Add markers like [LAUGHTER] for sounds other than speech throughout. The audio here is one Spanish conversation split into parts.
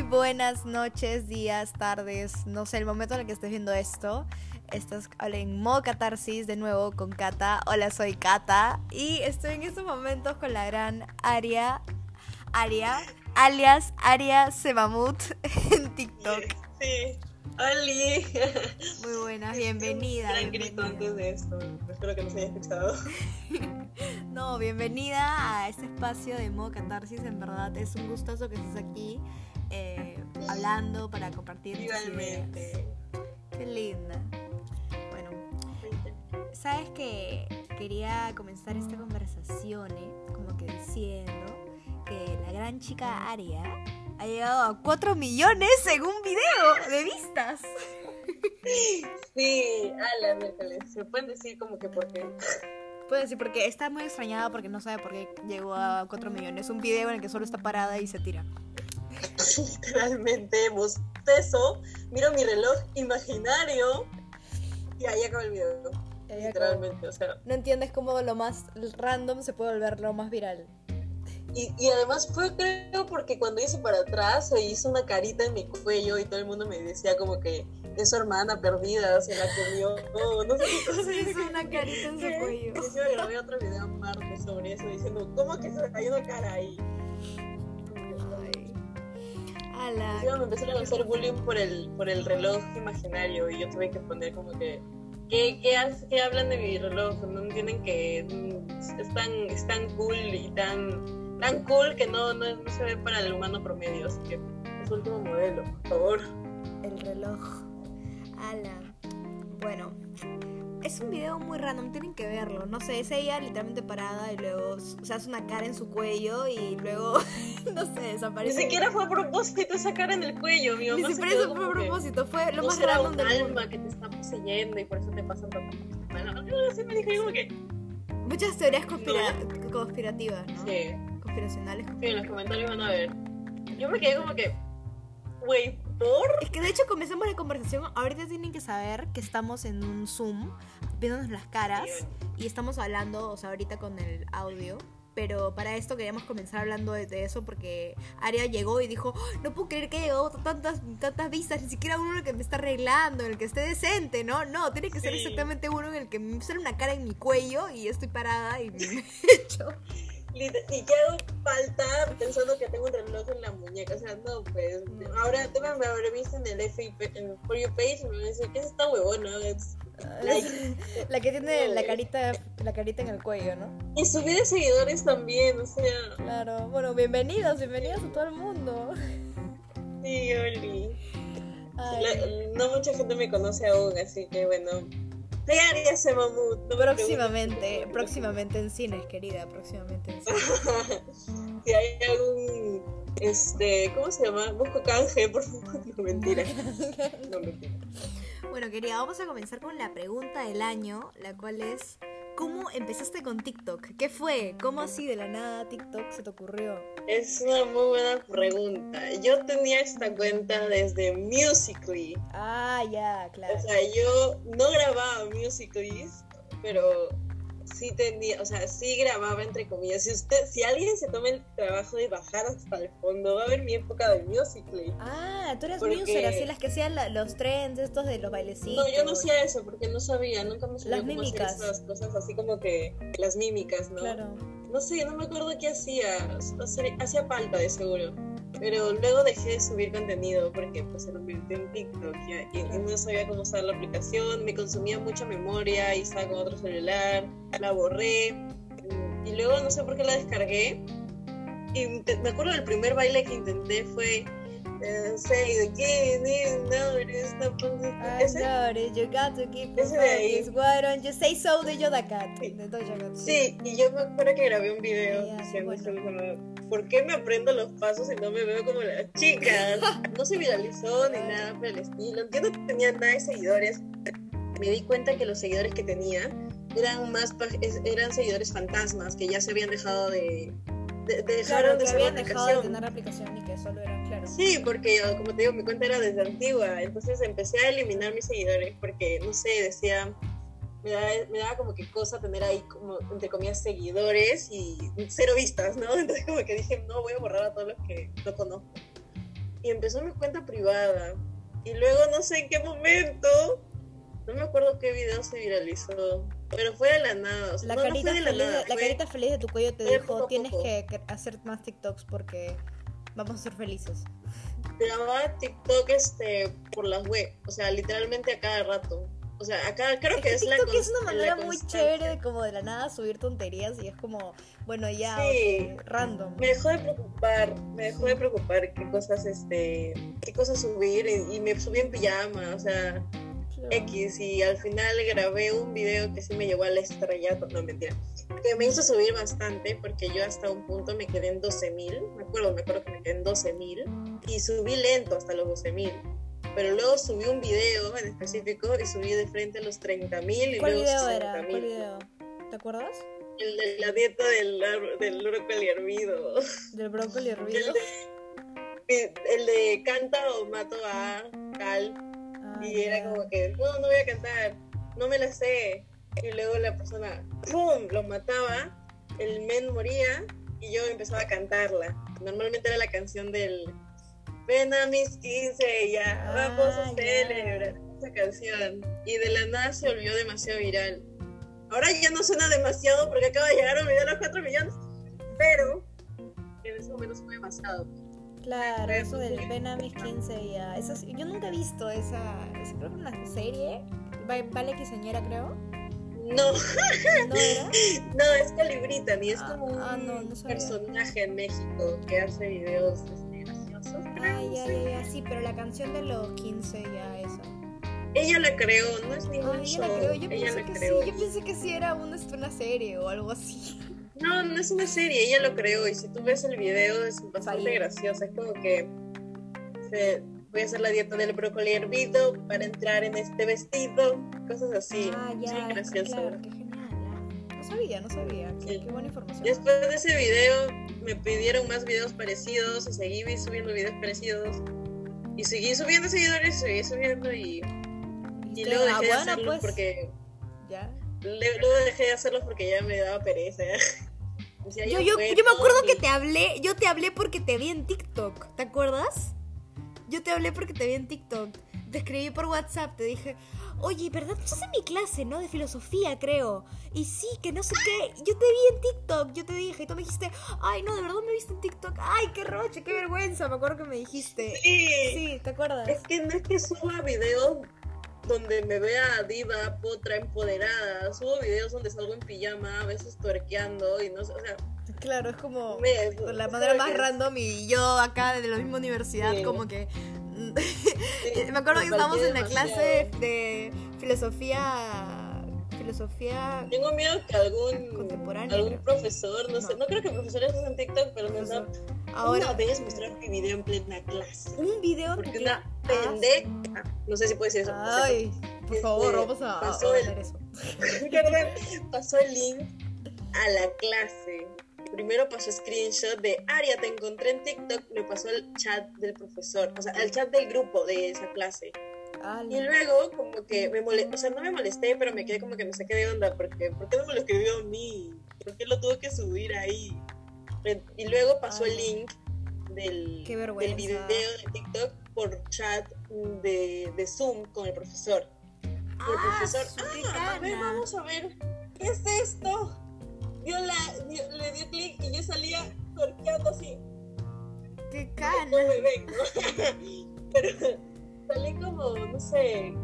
Muy buenas noches, días, tardes, no sé, el momento en el que estés viendo esto. Estás en modo catarsis de nuevo con Kata. Hola, soy Kata y estoy en estos momentos con la gran Aria, Aria, alias Aria Sebamut [LAUGHS] en TikTok. Sí. ¡Holi! Muy buenas, bienvenida. Gran grito antes de esto. Espero que no se haya escuchado. [LAUGHS] no, bienvenida a este espacio de modo catarsis. En verdad es un gustoso que estés aquí eh, hablando para compartir. Igualmente. Qué linda. Bueno, sabes que quería comenzar esta conversación, ¿eh? como que diciendo que la gran chica Aria ha llegado a 4 millones en un video de vistas. Sí, a la miércoles. ¿Se pueden decir como que por qué? Puede decir porque está muy extrañada porque no sabe por qué llegó a 4 millones. Un video en el que solo está parada y se tira. [LAUGHS] Literalmente, bostezo, miro mi reloj imaginario y ahí acaba el video. Literalmente, o sea. No entiendes cómo lo más random se puede volver lo más viral. Y, y, además fue creo porque cuando hice para atrás se hizo una carita en mi cuello y todo el mundo me decía como que es su hermana perdida, se la comió, no, no sé qué [LAUGHS] cosa. Se hizo una carita en su cuello. Y yo grabé otro video martes sobre eso diciendo, ¿cómo que se le cayó una cara ahí? Ala. Yo me empezaron a hacer bullying por el, por el reloj imaginario y yo tuve que poner como que ¿Qué, qué, qué hablan de mi reloj? No entienden que es tan, es tan cool y tan tan cool que no, no, no, se ve para el humano promedio, así que es último modelo, por favor. El reloj. Ala. Bueno, es un video muy random, tienen que verlo. No sé, es ella literalmente parada y luego se hace una cara en su cuello y luego, [LAUGHS] no sé, desaparece. Ni siquiera fue a propósito esa cara en el cuello, mi mamá. Ni siquiera eso fue a propósito, fue lo no más random del alma mundo. que te está poseyendo y por eso te pasan tantas cosas. Me dije como que... Muchas teorías conspira conspirativas, ¿no? Sí conspiracionales. Sí, en los comentarios van a ver. Yo me quedé como que, güey, ¿por? Es que de hecho comenzamos la conversación. Ahorita tienen que saber que estamos en un Zoom, viéndonos las caras y estamos hablando, o sea, ahorita con el audio. Pero para esto queríamos comenzar hablando de, de eso porque Aria llegó y dijo, oh, no puedo creer que haya llegado tantas, tantas vistas, ni siquiera uno que me está arreglando, en el que esté decente, ¿no? No, tiene que ser Sí. exactamente uno en el que me sale una cara en mi cuello y estoy parada y me [LAUGHS] echo. Y quiero faltar pensando que tengo un reloj en la muñeca. O sea, no, pues. Ahora tú me, habré visto en el FIP, en For You page, y me decir, ¿qué es esta huevona? Es like. La que tiene [LAUGHS] la carita, la carita en el cuello, ¿no? Y subí de seguidores también, o sea. Claro, bueno, bienvenidos, bienvenidos a todo el mundo. Sí, Oli. La- no mucha gente me conoce aún, así que bueno. Soy Aria Semamut. No me próximamente, próximamente en cines, querida, próximamente en cines. [LAUGHS] si hay algún. Este, ¿cómo se llama? Busco canje, por favor. [LAUGHS] No, mentira. [LAUGHS] No, mentira. Bueno, querida, vamos a comenzar con la pregunta del año, la cual es ¿Cómo empezaste con TikTok? ¿Qué fue? ¿Cómo así de la nada TikTok se te ocurrió? Es una muy buena pregunta. Yo tenía esta cuenta desde Musically. Ah, ya, claro. O sea, yo no grababa Musically, pero sí tenía, o sea, sí grababa entre comillas. Si usted, si alguien se toma el trabajo de bajar hasta el fondo, va a ver mi época de Musically. Ah, tú eras Porque- muser, así las que hacían la- los trends estos de los bailecitos. No, yo no hacía eso porque no sabía, nunca me sabía Las cómo hacer mímicas. esas cosas así como que las mímicas, ¿no? Claro. No sé, no me acuerdo qué hacía. O sea, hacía falta, de seguro. Pero luego dejé de subir contenido porque pues se convirtió en TikTok y, no sabía cómo usar la aplicación, me consumía mucha memoria y estaba con otro celular, la borré y luego no sé por qué la descargué. Y me acuerdo del primer baile que intenté fue eh, Say the King is noticed, no I ¿Ese? noticed you got to keep Ese de ahí. Why don't you say so de Yoda Cat? Sí. De Doja Cat. Sí, y yo me acuerdo que grabé un video Ya, diciendo bueno. como, ¿por qué me aprendo los pasos y no me veo como las chicas? [LAUGHS] No se viralizó ni nada por el estilo. Yo no tenía nada de seguidores. Me di cuenta que los seguidores que tenía eran más eran seguidores fantasmas que ya se habían dejado de, de, de Claro, dejaron de que habían dejado de aplicación. tener aplicación y que solo claro. Sí, porque yo, como te digo, mi cuenta era desde antigua, entonces empecé a eliminar mis seguidores porque, no sé, decía, me daba, me daba como que cosa tener ahí como, entre comillas, seguidores y cero vistas, ¿no? [LAUGHS] Entonces como que dije, no, voy a borrar a todos los que no conozco. y empezó mi cuenta privada. Y luego no sé en qué momento, no me acuerdo qué video se viralizó, pero fue de la nada. o sea, La, no, no carita fue de la feliz, nada, la fue- carita feliz de tu cuello te dijo, poco tienes poco". que, que hacer más TikToks porque vamos a ser felices. grababa TikTok este, por las web, o sea, literalmente a cada rato. O sea, acá creo Es que que es la TikTok es una manera muy chévere de como de la nada subir tonterías y es como, bueno, ya, Sí. random. Me dejó de preocupar, me dejó de preocupar qué cosas, este, qué cosas subir y, y me subí en pijama, o sea, Claro. X y al final grabé un video que sí me llevó al estrellato, no mentira, que me hizo subir bastante porque yo hasta un punto me quedé en 12.000, me acuerdo, me acuerdo que me quedé en 12.000 y subí lento hasta los 12.000. Pero luego subí un video en específico y subí de frente a los 30.000 y ¿Cuál luego video era? 60.000. ¿Cuál video? ¿Te acuerdas? El de la dieta del, del brócoli hervido. Del brócoli [LAUGHS] El hervido. de, el de canta o mato a Cal. Ah, Y era ya. como que, no, no voy a cantar, no me la sé. Y luego la persona, ¡pum!, lo mataba, el men moría y yo empezaba a cantarla. Normalmente era la canción del Ven a mis 15, ya, Ah, vamos a ya. celebrar esa canción. Y de la nada se volvió demasiado viral. Ahora ya no suena demasiado porque acaba de llegar un video a los 4 millones, pero en ese momento fue demasiado. Claro, eso del ven a mis 15 ya. Eso yo nunca he visto esa, esa creo que una serie. Va- Vale Quinceañera, creo. No, ¿No es Calibrita, ni es Ah, como un ah, no, no sabía. personaje en México que hace videos este, graciosos. no ya, ya, ya, sí, pero la canción de los 15 ya, esa. Ella la creó, no es ningún show. ella la creo, yo ella pensé la que creó. sí, yo pensé que sí era una, una serie o algo así. No, no es una serie, ella lo creó y si tú ves el video es bastante gracioso. Es como que se- voy a hacer la dieta del brócoli hervido para entrar en este vestido, cosas así. ah, Sí, ya, gracioso. claro, qué genial. No sabía, no sabía. Qué, Sí. qué buena información. Después de ese video me pidieron más videos parecidos y seguí subiendo videos parecidos. Y seguí subiendo seguidores, seguí subiendo y, y ¿Viste? luego dejé ah, de hacerlos pues, porque ya. luego dejé de hacerlos porque ya me daba pereza. [LAUGHS] Yo, yo, yo me acuerdo que te hablé, yo te hablé porque te vi en TikTok, ¿te acuerdas? Yo te hablé porque te vi en TikTok. Te escribí por WhatsApp, te dije, oye, ¿verdad? Tú estás en mi clase, ¿no? De filosofía, creo. Y sí, que no sé qué. Yo te vi en TikTok, yo te dije, y tú me dijiste, ay, no, de verdad me viste en TikTok. Ay, qué roche, qué vergüenza, me acuerdo que me dijiste. Sí. Sí, ¿te acuerdas? Es que no es que suba videos donde me vea diva, potra, empoderada. Subo videos donde salgo en pijama, a veces tuerqueando y no sé, o sea, Claro, es como me- la manera más random y yo acá de la misma universidad, Sí. como que... sí, [LAUGHS] Me acuerdo que me estábamos en la demasiado. clase de filosofía. Filosofía. Tengo miedo que algún, algún profesor, no, sé, No. creo que profesores usen TikTok, pero da Profesor. una Ahora, vez mostrar mi video en plena clase. un video. Porque una pendeja, no sé si puede decir eso. no sé, Ay, por favor, Este, vamos a, a pasó el- eso. [LAUGHS] Perdón, pasó el link a la clase. Primero pasó screenshot de Aria, te encontré en TikTok, me pasó el chat del profesor, o sea, el chat del grupo de esa clase. Y luego como que me molesté, o sea, no me molesté, pero me quedé como que me saqué de onda, porque ¿por qué no me lo escribió a mí? ¿Por qué lo tuve que subir ahí? Y luego pasó el Ay. link del, video de TikTok por chat de, de Zoom con el profesor. Y el Ah, profesor, ah, a ver, vamos a ver, ¿qué es esto? Dio la, dio- le dio clic y yo salía torqueando así, Qué no cana. [LAUGHS] Pero salí como, no sé,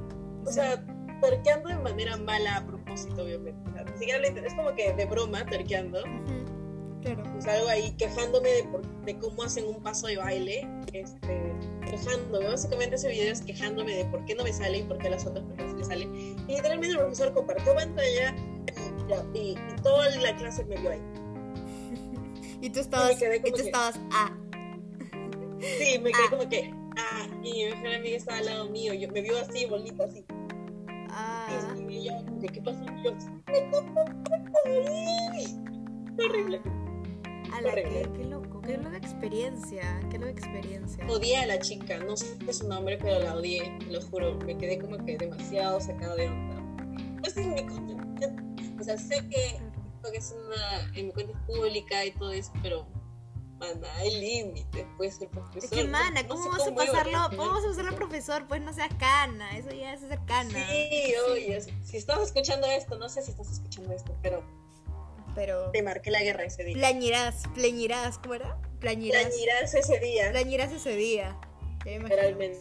o sea, torqueando de manera mala a propósito, obviamente. O sea, ni siquiera intent- es como que de broma, torqueando. Claro. Pues algo ahí quejándome de, por- de cómo hacen un paso de baile, este, quejándome. Básicamente ese video es quejándome de por qué no me sale y por qué a las otras personas les sale. Y literalmente el profesor compartió pantalla y, ya, y, y toda la clase me vio ahí. Y tú estabas. Y tú que- estabas. Ah. Sí, me quedé Ah. como que, ah, y mi mejor amiga estaba al lado mío, yo, me vio así, bolita, así. Ah. Y yo, ¿qué pasó? Y yo, horrible. Ala, qué, horrible. qué loco. Qué loca experiencia. Qué loca experiencia. Odié a la chica, no sé su nombre, pero la odié, lo juro. Me quedé como que demasiado sacada de onda. Pues es mi cuenta. O sea, sé que, que es una, en mi cuenta es pública y todo eso, pero Mana, hay límites, pues el profesor. Es que, mana, no- no ¿cómo sé vas a iba pasarlo? ¿Cómo vas a pasarlo al profesor? Pues no seas cana, eso ya es ser cana. Sí, oye, si estás escuchando esto, no sé si estás escuchando esto, pero Pero. te marqué la guerra ese día. Plañirás, plañirás, ¿cómo era? Plañirás. Plañirás ese día, Plañirás ese día. Ya me literalmente.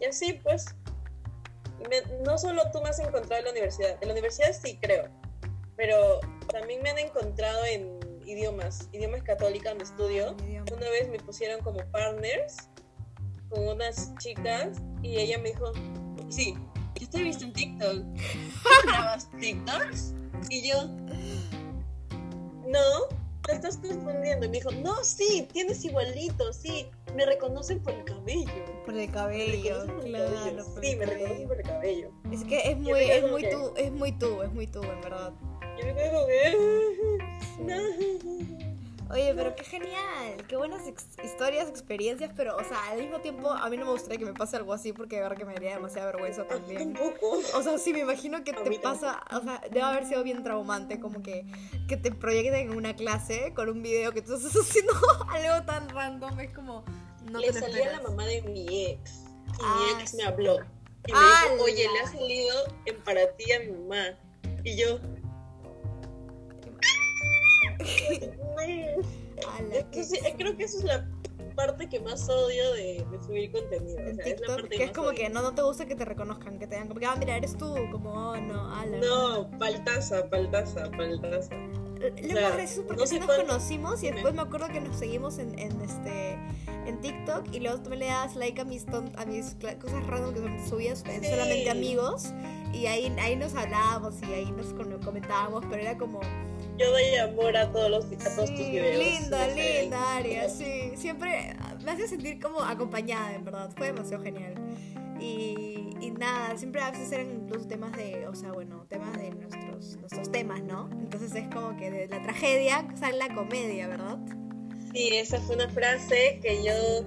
Y así, pues, me- no solo tú me has encontrado en la universidad, en la universidad sí creo, pero también me han encontrado en idiomas, idiomas católica donde estudio. Idioma. Una vez me pusieron como partners con unas chicas y ella me dijo, sí, yo te he visto en TikTok. ¿Tú grabas TikToks? Y yo, no, te estás confundiendo. Y me dijo, no, sí, tienes igualito, sí, me reconocen por el cabello. Por el cabello, reconocen por el claro. cabello. por Sí, el me cabello. reconocen por el cabello. Es que es muy, es muy que- tú, es muy tú, es muy tú, en verdad. Yo me quedo como que, [LAUGHS] no. Oye, pero qué genial, qué buenas ex- historias, experiencias, pero, o sea, al mismo tiempo a mí no me gustaría que me pase algo así porque de verdad que me daría demasiada vergüenza también. Tampoco. O sea, sí, me imagino que te pasa, o sea, debe haber sido bien traumante, como que, que te proyecten en una clase con un video que tú estás [LAUGHS] haciendo algo tan random, es como, no le te salía esperas. la mamá de mi ex. Y Ah, mi ex sí. me habló. Y me dijo, oye, le ha salido en para ti a mi mamá. Y yo. Entonces, eh, creo que esa es la parte que más odio de, de subir contenido. O en sea, es la TikTok, parte que es como odio. que no, no te gusta que te reconozcan, que te digan como que, ah, mira, eres tú, como, oh, no, ala. No, paltaza, paltaza, paltaza. Lo O más gracioso porque no nos cuánto- conocimos y después me acuerdo que nos seguimos en, en este en TikTok y luego tú me le das like a mis ton- a mis cosas random que son subidas en Sí. solamente amigos y ahí, ahí nos hablábamos y ahí nos comentábamos, pero era como Yo doy amor a todos, los, a todos tus sí, videos. linda, sé. linda Aria, sí, siempre me hace sentir como acompañada, en verdad, fue demasiado genial. Y, y nada, siempre a veces eran incluso temas de, o sea, bueno, temas de nuestros, nuestros temas, ¿no? Entonces es como que de la tragedia sale la comedia, ¿verdad? Sí, esa fue una frase que yo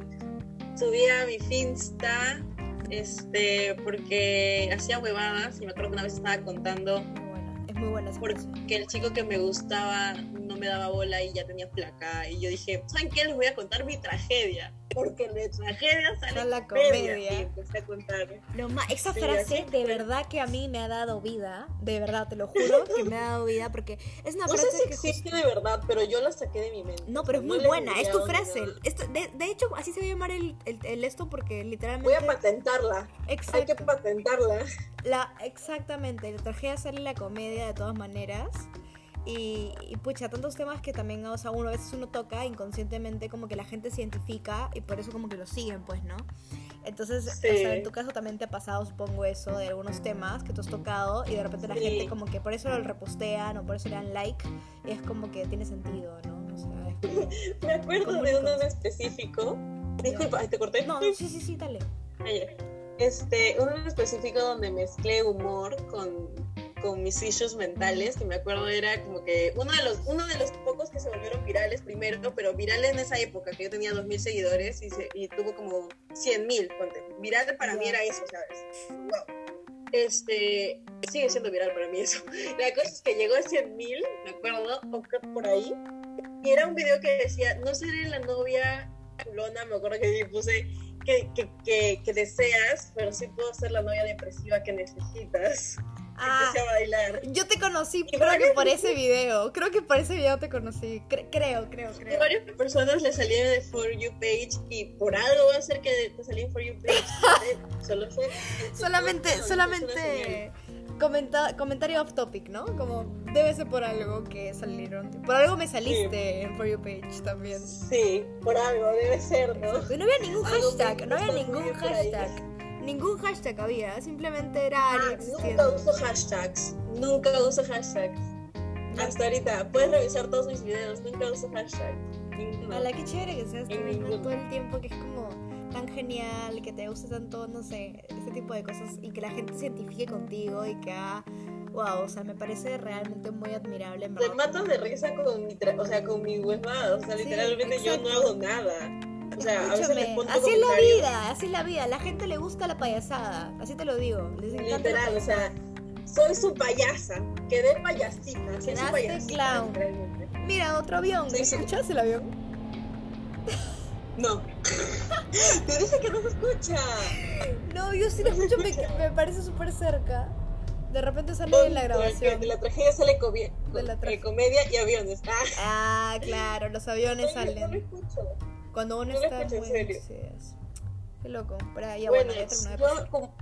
subí a mi Finsta este, porque hacía huevadas y me acuerdo que una vez estaba contando Muy buena, es muy buena esa frase. porque el chico que me gustaba no me daba bola y ya tenía placa y yo dije, ¿saben qué? Les voy a contar mi tragedia porque de tragedia sale Sale la comedia. comedia. Lo esa frase de verdad que a mí me ha dado vida, de verdad, te lo juro que me ha dado vida porque es una No frase sé si que existe de verdad, pero yo la saqué de mi mente. No, pero es muy No buena, es tu frase. Esto, de, de hecho, así se va a llamar el, el, el esto porque literalmente... Voy a patentarla. Hay que Exacto. patentarla. La, exactamente, la tragedia sale la comedia de todas maneras. Y, y, pucha, tantos temas que también, o sea, uno a veces uno toca inconscientemente como que la gente se identifica y por eso como que lo siguen, pues, ¿no? Entonces, Sí. o sea, en tu caso también te ha pasado, supongo, eso de algunos temas que tú has tocado y de repente la Sí. gente como que por eso lo repostean o por eso le dan like y es como que tiene sentido, ¿no? O sea, es [LAUGHS] como... Me acuerdo ¿Cómo de uno en específico. [LAUGHS] Disculpa, te corté. No, no, sí, sí, sí, dale. Ayer. Este, uno en específico donde mezclé humor con, con mis issues mentales, que me acuerdo era como que uno de los, uno de los pocos que se volvieron virales primero, pero virales en esa época, que yo tenía 2.000 seguidores y, se- y tuvo como 100.000, ponte. Viral para mí era eso, ¿sabes? Wow. Este, sigue siendo viral para mí eso. [LAUGHS] La cosa es que llegó a 100.000, me acuerdo, por ahí, y era un video que decía, no seré la novia culona, me acuerdo que puse que, que, que, que deseas, pero sí puedo ser la novia depresiva que necesitas. Ah, Empecé a bailar. yo te conocí, Y creo que por ese video. Creo que por ese video te conocí. Cre- creo, creo, Y creo. varias personas le salieron de For You page y por algo va a ser que te salí en For You page. [LAUGHS] Solo fue. Solamente, una solamente comenta, comentario off topic, ¿no? Como debe ser por algo que salieron. Por algo me saliste en For You Page también. Sí, por algo, debe ser, ¿no? Y no había ningún hashtag, no había ningún hashtag. Ningún hashtag había, simplemente era Ah, nunca uso hashtags. Nunca uso hashtags. Hasta ahorita. Puedes revisar todos mis videos. Nunca uso hashtags. Ninguno. Ala, qué chévere que seas tú todo el tiempo, que es como tan genial, que te guste tanto, no sé, este tipo de cosas y que la gente se identifique contigo y que haga, wow, o sea, me parece realmente muy admirable, Te matas de risa con mi, tra- o sea, con mi huevada. O sea, Sí, literalmente yo no hago nada. O sea, a veces Escúchame, les pongo así es la vida, así es la vida. La gente le gusta la payasada, así te lo digo. Les la Literal, o sea, soy su payasa. Quedé payasita. Soy su payasita. clown. Mira, otro avión. Sí, sí. ¿Escuchaste el avión? No. [LAUGHS] Te dice que no se escucha. No, yo sí lo escucho, me, me parece súper cerca. De repente sale en la grabación. De la tragedia sale De la eh, comedia y aviones. Ah, Ah, claro, los aviones yo no lo salen. escucho. Cuando uno está en serio. sí es. Qué loco. Pero ya bueno, bueno, ya terminó de pasar. como...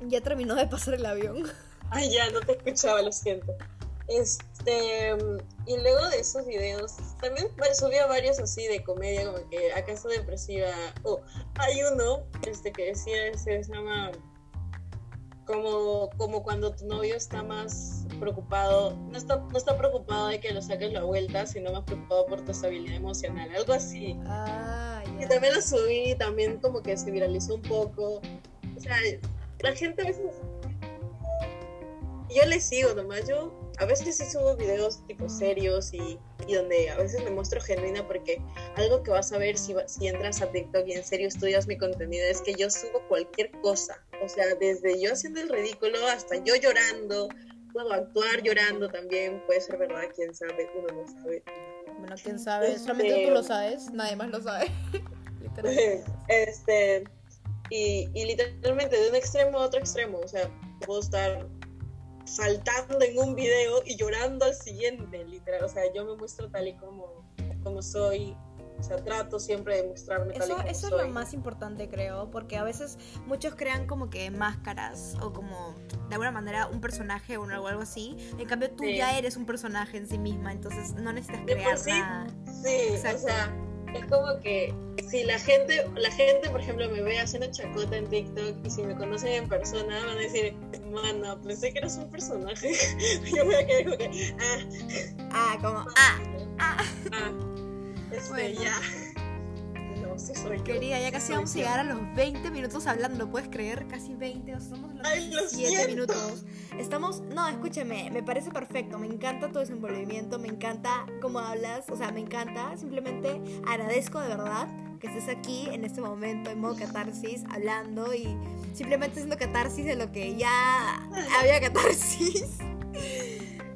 Ya terminó de pasar el avión. [LAUGHS] Ay, ya, no te escuchaba, lo siento. Este, y luego de esos videos, también subía varios así de comedia, como que acaso depresiva. Oh, hay uno este, que decía, se llama como, como cuando tu novio está más preocupado, no está, no está preocupado de que lo saques la vuelta, sino más preocupado por tu estabilidad emocional, algo así. Ah, Y también lo subí, también como que se viralizó un poco. O sea, la gente a veces... Yo le sigo nomás, yo a veces sí subo videos tipo serios y, y donde a veces me muestro genuina porque algo que vas a ver si, si entras a TikTok y en serio estudias mi contenido es que yo subo cualquier cosa. O sea, desde yo haciendo el ridículo hasta yo llorando, puedo actuar llorando también, puede ser verdad, quién sabe, uno no sabe. Bueno, quién sabe. Este- Solamente tú lo sabes, nadie más lo sabe. [LAUGHS] Este y, y literalmente de un extremo a otro extremo o sea puedo estar saltando en un video y llorando al siguiente literal o sea yo me muestro tal y como como soy o sea trato siempre de mostrarme tal y Eso, como eso es lo más importante, creo, porque a veces muchos crean como que máscaras o como de alguna manera un personaje o algo así. En cambio, tú Sí. ya eres un personaje en sí misma, entonces no necesitas De por crear sí. nada. sí Exacto. o sea es como que si la gente la gente por ejemplo me ve haciendo chacota en TikTok y si me conocen en persona van a decir mano pensé que eras un personaje [LAUGHS] yo me voy a quedar como que ah Ah, como, ah, ah. Ah, este, Bueno. ya. Yo. Querida, ya casi vamos a llegar a los 20 minutos hablando, ¿puedes creer? Casi 20, o en los Ay, lo 17 siento. minutos. Estamos, no, escúchame, me parece perfecto, me encanta tu desenvolvimiento, me encanta cómo hablas, o sea, me encanta, simplemente agradezco de verdad que estés aquí en este momento en modo catarsis, hablando y simplemente haciendo catarsis de lo que ya había catarsis.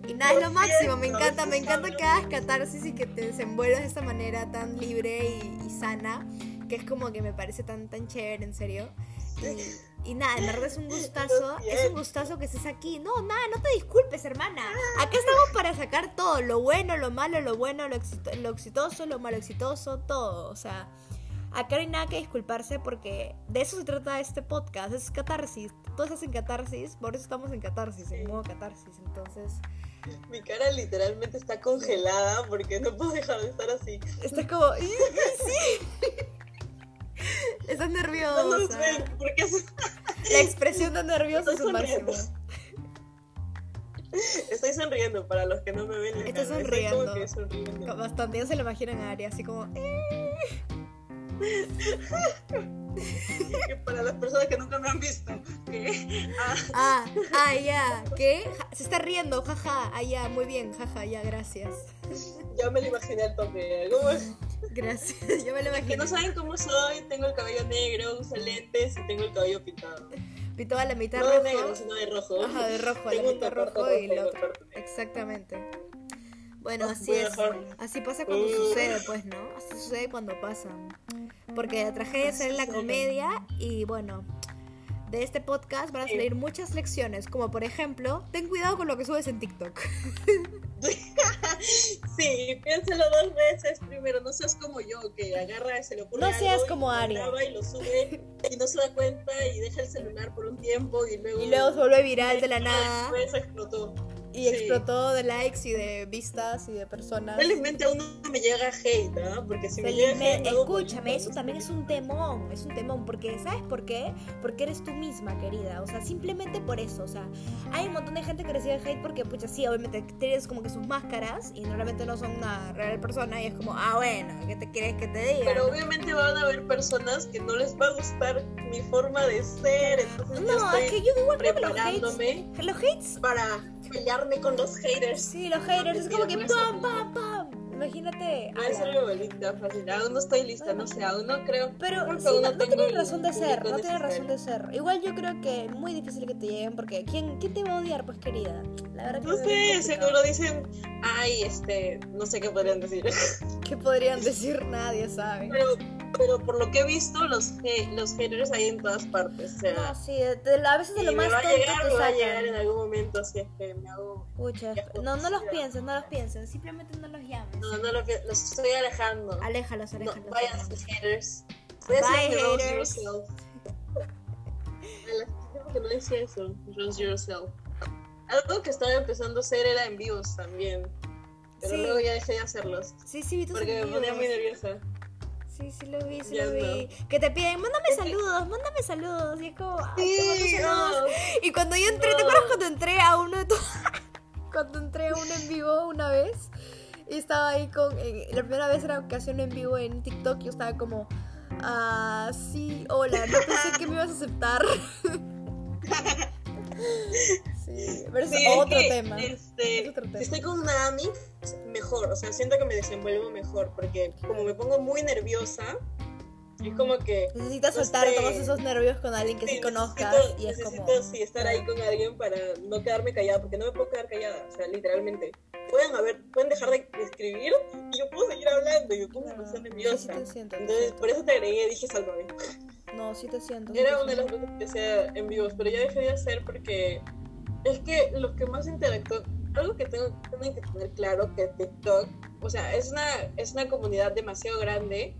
Y nada, es Lo máximo, me encanta, me encanta que hagas catarsis y que te desenvuelvas de esta manera tan libre y, y sana, que es como que me parece tan, tan chévere, en serio. Y, y nada, en verdad es un [LAUGHS] gustazo, es un gustazo que estés aquí. No, nada, no te disculpes, hermana. Acá estamos para sacar todo, lo bueno, lo malo, lo bueno, lo, exito- lo exitoso, lo malo exitoso, todo. O sea, acá no hay nada que disculparse porque de eso se trata este podcast, es catarsis. Todos hacen catarsis, por eso estamos en catarsis, en modo catarsis. Entonces, Mi cara literalmente está congelada porque no puedo dejar de estar así. estás como, "Sí". [LAUGHS] Estás No nos ven, porque es- La expresión de nervioso es Estoy un máximo. estoy sonriendo para los que no me ven. estoy sonriendo. que sonriendo. Bastante, ya se lo imaginan a Ari, así como. "Eh". Que para las personas que nunca me han visto. que, ah, Ah, ah, ya. ¿Qué? Se está riendo, jaja. Ah, ya, muy bien, jaja, ya, gracias. ya me lo imaginé al toque. ¿Cómo es? Gracias, [LAUGHS] yo me lo Que imaginé. no saben cómo soy, tengo el cabello negro, uso lentes y tengo el cabello pintado. Pitó a la mitad No de rojo. negro, sino de rojo. Ajá, de rojo, a la Tengo un mitad rojo rojo y el otro. Exactamente. Bueno, No, así es. Así pasa cuando Uh. sucede, pues, ¿no? Así sucede cuando pasa. Porque la tragedia en la comedia y bueno, de este podcast van a salir muchas lecciones, como por ejemplo, ten cuidado con lo que subes en TikTok. [LAUGHS] [LAUGHS] Sí, piénselo dos veces primero, no seas como yo, que agarra, se le ocurre No seas y como lo Aria. graba y lo sube y no se da cuenta y deja el celular por un tiempo y luego... Y luego se vuelve viral de la nada. Después explotó. Y Sí. explotó de likes y de vistas y de personas. Felizmente aún no me llega hate, ¿ah? Porque si me llega Felizmente- hate... escúchame, eso no también es un temón, es un temón, porque ¿sabes por qué? Porque eres tú misma, querida, o sea, simplemente por eso, o sea, hay un montón de gente que recibe hate porque, pucha, sí, obviamente tienes como que sus máscaras y normalmente no son una real persona y es como, ah, bueno, ¿qué te quieres que te diga? Pero no? obviamente van a haber personas que no les va a gustar mi forma de ser, entonces yo No, es estoy que yo igual creo que los hates, preparándome los hates, para pelearme con los haters. sí, los haters, es como que es pam, pam, pam, imagínate. Voy a ala. ser mi abuelita fácil. Aún no estoy lista, no sé, aún no creo. Pero sí, no, no razón de ser, no tienen razón de ser. Igual yo creo que es muy difícil que te lleguen porque ¿quién, quién te va a odiar, pues querida? La verdad que No es sé, seguro dicen, ay, este, no sé qué podrían decir. [LAUGHS] ¿Qué podrían decir? Nadie sabe. Pero, pero por lo que he visto, los, los haters hay en todas partes. O sea, No, sí, de- de- a veces de lo más tonto llegar, me va a llegar en algún momento si es que me hago. Pucha, Ya, no, no los ya. pienses, no los pienses, simplemente no los llames. No, no lo que los estoy alejando. Aléjalos, No, aléjalos. vayan aléjalos. haters. Bye, haters. yourself. Que no decía eso, Rose yourself. Algo que estaba empezando a hacer era en vivos también. Pero Sí. luego ya dejé de hacerlos. Sí, sí, vi tus Porque me ponía muy nerviosa. Sí, sí lo vi, sí lo vi. Que te piden, mándame saludos, mándame saludos. Y es como, ay, saludos. Y cuando yo entré, ¿te acuerdas cuando entré a uno de tus... [LAUGHS] cuando entré a uno en vivo una vez? Y estaba ahí con... eh, la primera vez era ocasión en vivo en TikTok y yo estaba como... Ah, sí, hola, no pensé que me ibas a aceptar. [LAUGHS] [LAUGHS] sí, pero es Sí, es otro que, tema. Este, Es otro tema. Estoy con una AMI, mejor. O sea, siento que me desenvuelvo mejor. Porque como me pongo muy nerviosa, es como que. Necesitas no soltar sé. todos esos nervios con alguien que sí, sí, conozcas necesito, y es necesito, como... sí, estar ahí con alguien para no quedarme callada. Porque no me puedo quedar callada. O sea, literalmente. Pueden, haber, pueden dejar de escribir y yo puedo seguir hablando. Y yo Sí, sí nerviosa. te siento, Entonces, por eso te agregué, dije, sálvame. No, sí te siento. sí Era te una de las cosas que hacía en vivos, pero ya dejé de hacer porque es que los que más interactúan, algo que tengo, tienen que tener claro que TikTok, o sea, es una, es una comunidad demasiado grande,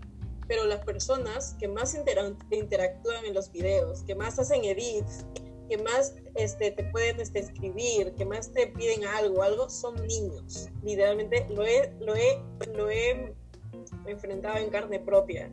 pero las personas que más intera- interactúan en los videos, que más hacen edits, que más este, te pueden este, escribir, que más te piden algo, algo, son niños. Literalmente lo he, lo he, lo he enfrentado en carne propia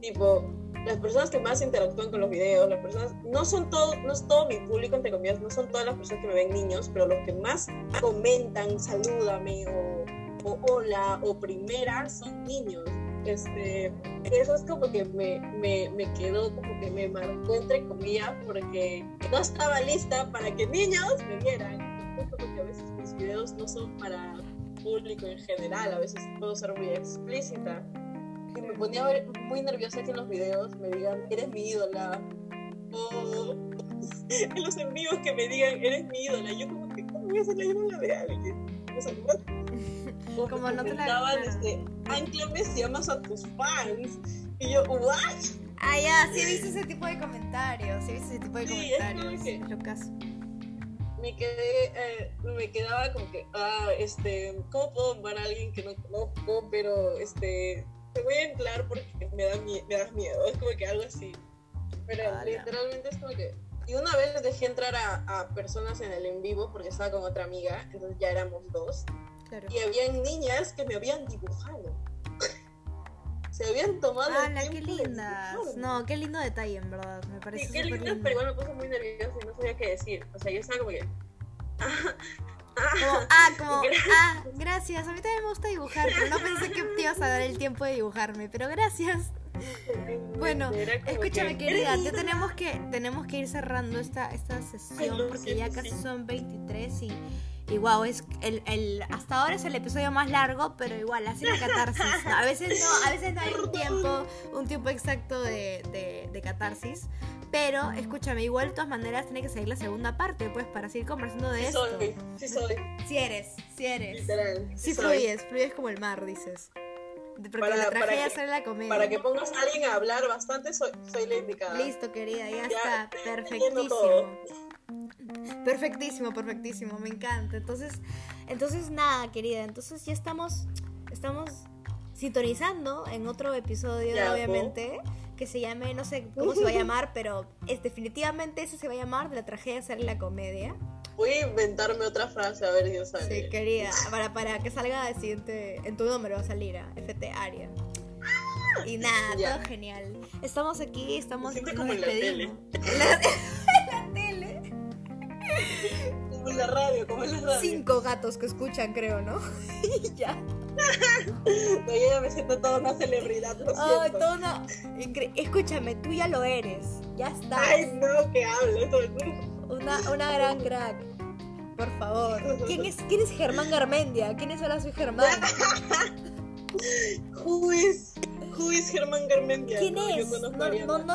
tipo las personas que más interactúan con los videos, las personas, no son todo, no es todo mi público, entre comillas, no son todas las personas que me ven niños, pero los que más comentan, salúdame o, hola o primera son niños. Este, eso es como que me, me, me quedó como que me marcó entre comillas porque no estaba lista para que niños me vieran. Es como que a veces mis videos no son para público en general, a veces puedo ser muy explícita. Y me ponía muy nerviosa que en los videos me digan, eres mi ídola. [LAUGHS] O en los en vivos que me digan, eres mi ídola. Yo como que, ¿cómo voy a ser la ídola de alguien? O sea, [LAUGHS] Como no te la- este, Anclame si amas a tus fans. Y yo, ¿what? Ah, ya, sí he visto ese tipo de comentarios. Sí he visto ese tipo de Sí, comentarios. que- Es lo caso. Me quedé, eh, me quedaba como que, ah, este, ¿cómo puedo amar a alguien que no conozco? Pero, este, te voy a anclar porque me, da me das miedo. Es como que algo así. Pero literalmente es como que... Y una vez dejé entrar a, a personas en el en vivo porque estaba con otra amiga, entonces ya éramos dos. Claro. Y habían niñas que me habían dibujado. [LAUGHS] Se habían tomado ¡Hala, qué lindas! No, qué lindo detalle, en verdad. Me parece Sí, qué lindas, lindo. pero igual me puse muy nerviosa y no sabía qué decir. O sea, yo estaba como que... [LAUGHS] Como, [LAUGHS] ah, como, ah, gracias. A mí también me gusta dibujar, pero no pensé que te ibas a dar el tiempo de dibujarme. Pero gracias. Bueno, Escúchame, que, [LAUGHS] querida, "Eres ya tenemos que, tenemos que ir cerrando esta, esta sesión lo porque ya siento, casi sí. son 23 y, y wow, es el, el, hasta ahora es el episodio más largo, pero igual, así la catarsis. A veces no, a veces no hay un tiempo, un tiempo exacto de, de, de catarsis. Pero escúchame, igual de todas maneras tiene que seguir la segunda parte, pues, para seguir conversando de Sí esto. soy, sí soy, Si eres, si eres. literal. Sí fluyes, fluyes como el mar, dices. Porque Para- la para tragedia que- sale la comedia. Para que pongas a alguien a hablar bastante, soy, soy la indicada. Listo, querida, ya, Ya, está. Perfectísimo. Perfectísimo, perfectísimo, me encanta. Entonces, entonces nada, querida, entonces ya estamos estamos sintonizando en otro episodio, Ya, obviamente, que se llame, no sé cómo se va a [LAUGHS] llamar, pero es definitivamente ese se va a llamar de la tragedia sale la comedia. Voy a inventarme otra frase, a ver si sale. Sí, querida, para, para que salga el siguiente, en tu número va a salir a FT Aria. Y nada, Ya. todo genial. Estamos aquí, estamos Me como en la despedimos. [LAUGHS] En la, en [LAUGHS] la tele. Como en la radio, como en la radio. Cinco gatos que escuchan, creo, ¿no? y ya. [LAUGHS] No, yo ya me siento toda una celebridad, lo siento. todo Escúchame, tú ya lo eres. Ya está. Ay, no, que hables. Una, una gran crack. Por favor. ¿Quién es, ¿Quién es Germán Garmendia? ¿Quién es ahora soy Germán? [LAUGHS] Who is, who is Germán Garmendia? ¿Quién No, es? No, a no, no, no, Aria- no, no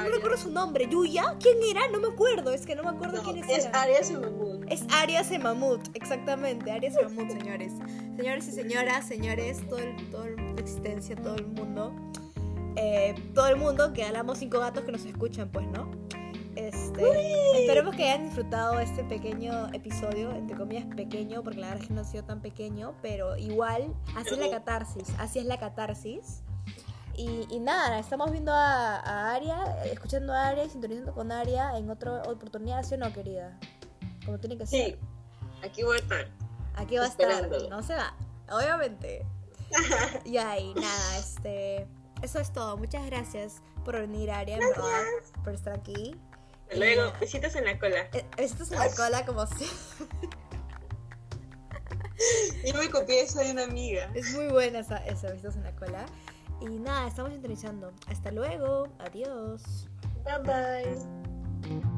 Aria- recuerdo su nombre. ¿Yuya? ¿Quién era? No me acuerdo. Es que no me acuerdo No, quiénes es eran. Arias Mamut. Es Arias Mamut, exactamente, Arias Mamut, señores. Señores y señoras, señores, todo el- toda la existencia, todo el mundo. eh, todo el mundo, que hablamos cinco gatos que nos escuchan, pues, ¿no? Este, esperemos que hayan disfrutado este pequeño episodio, entre comillas pequeño, porque la verdad es que no ha sido tan pequeño, pero igual, así es la catarsis, así es la catarsis. Y, y nada, estamos viendo a, a Aria, escuchando a Aria y sintonizando con Aria en otra oportunidad, ¿sí o no, querida? Como tiene que ser. Sí, aquí voy a estar. Aquí va a estar, no se va, obviamente. y ahí, nada, este. Eso es todo. Muchas gracias por venir, Aria, verdad, por estar aquí. Hasta Luego, besitos en la cola. Eh, Besitos en la cola, como si. [LAUGHS] Yo me copié eso de una amiga. Es muy buena esa, esa besitos en la cola. Y nada, estamos sintonizando. Hasta luego. Adiós. Bye bye.